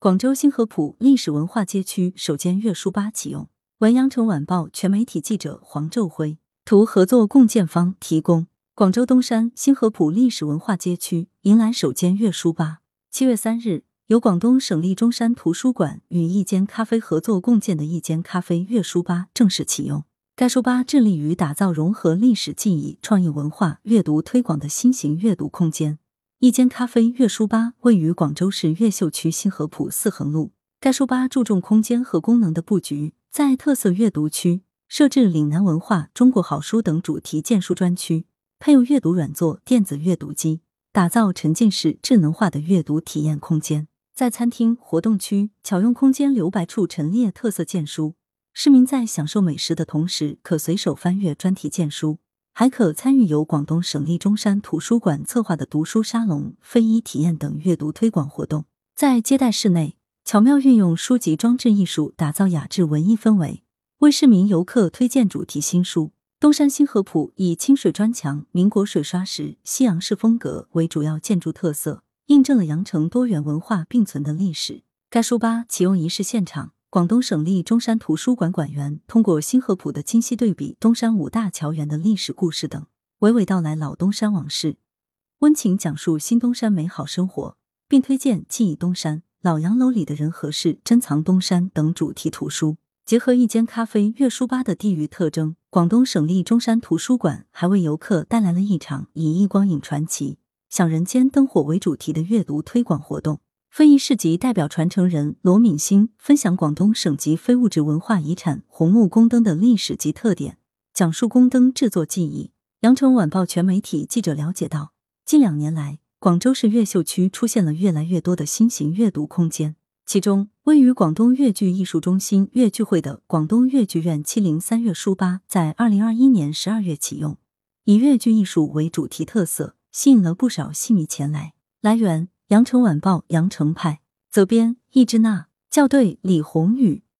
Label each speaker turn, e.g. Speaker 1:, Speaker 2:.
Speaker 1: 广州新河浦历史文化街区首间阅书吧启用。文阳城晚报全媒体记者黄昼辉，图合作共建方提供。广州东山新河浦历史文化街区迎来首间阅书吧。七月三日，由广东省立中山图书馆与一间咖啡合作共建的一间咖啡阅书吧正式启用。该书吧致力于打造融合历史记忆、创意文化、阅读推广的新型阅读空间。一间咖啡阅书吧位于广州市越秀区新河浦四横路。该书吧注重空间和功能的布局，在特色阅读区设置岭南文化、中国好书等主题荐书专区，配有阅读软座、电子阅读机，打造沉浸式智能化的阅读体验空间。在餐厅、活动区、巧用空间留白处陈列特色荐书。市民在享受美食的同时，可随手翻阅专题荐书，还可参与由广东省立中山图书馆策划的读书沙龙、非遗体验等阅读推广活动。在接待室内，巧妙运用书籍装置艺术，打造雅致文艺氛围，为市民游客推荐主题新书。东山新河浦以清水砖墙、民国水刷石、西洋式风格为主要建筑特色，印证了羊城多元文化并存的历史。该书吧启用仪式现场。广东省立中山图书馆馆员通过新河浦的精细对比东山五大桥园的历史故事等，娓娓道来老东山往事，温情讲述新东山美好生活，并推荐《记忆东山》《老洋楼里的人和事》《珍藏东山》等主题图书。结合一间咖啡阅书吧的地域特征，广东省立中山图书馆还为游客带来了一场以“忆光影传奇，享人间灯火”为主题的阅读推广活动。非遗市集代表传承人罗敏欣分享广东省级非物质文化遗产红木宫灯的历史及特点，讲述宫灯制作技艺。羊城晚报全媒体记者了解到，近两年来，广州市越秀区出现了越来越多的新型阅读空间，其中位于广东粤剧艺术中心粤剧会的广东粤剧院七零三阅书吧，在二零二一年十二月启用，以粤剧艺术为主题特色，吸引了不少戏迷前来。来源。羊城晚报羊城派责编易之娜校对李红宇。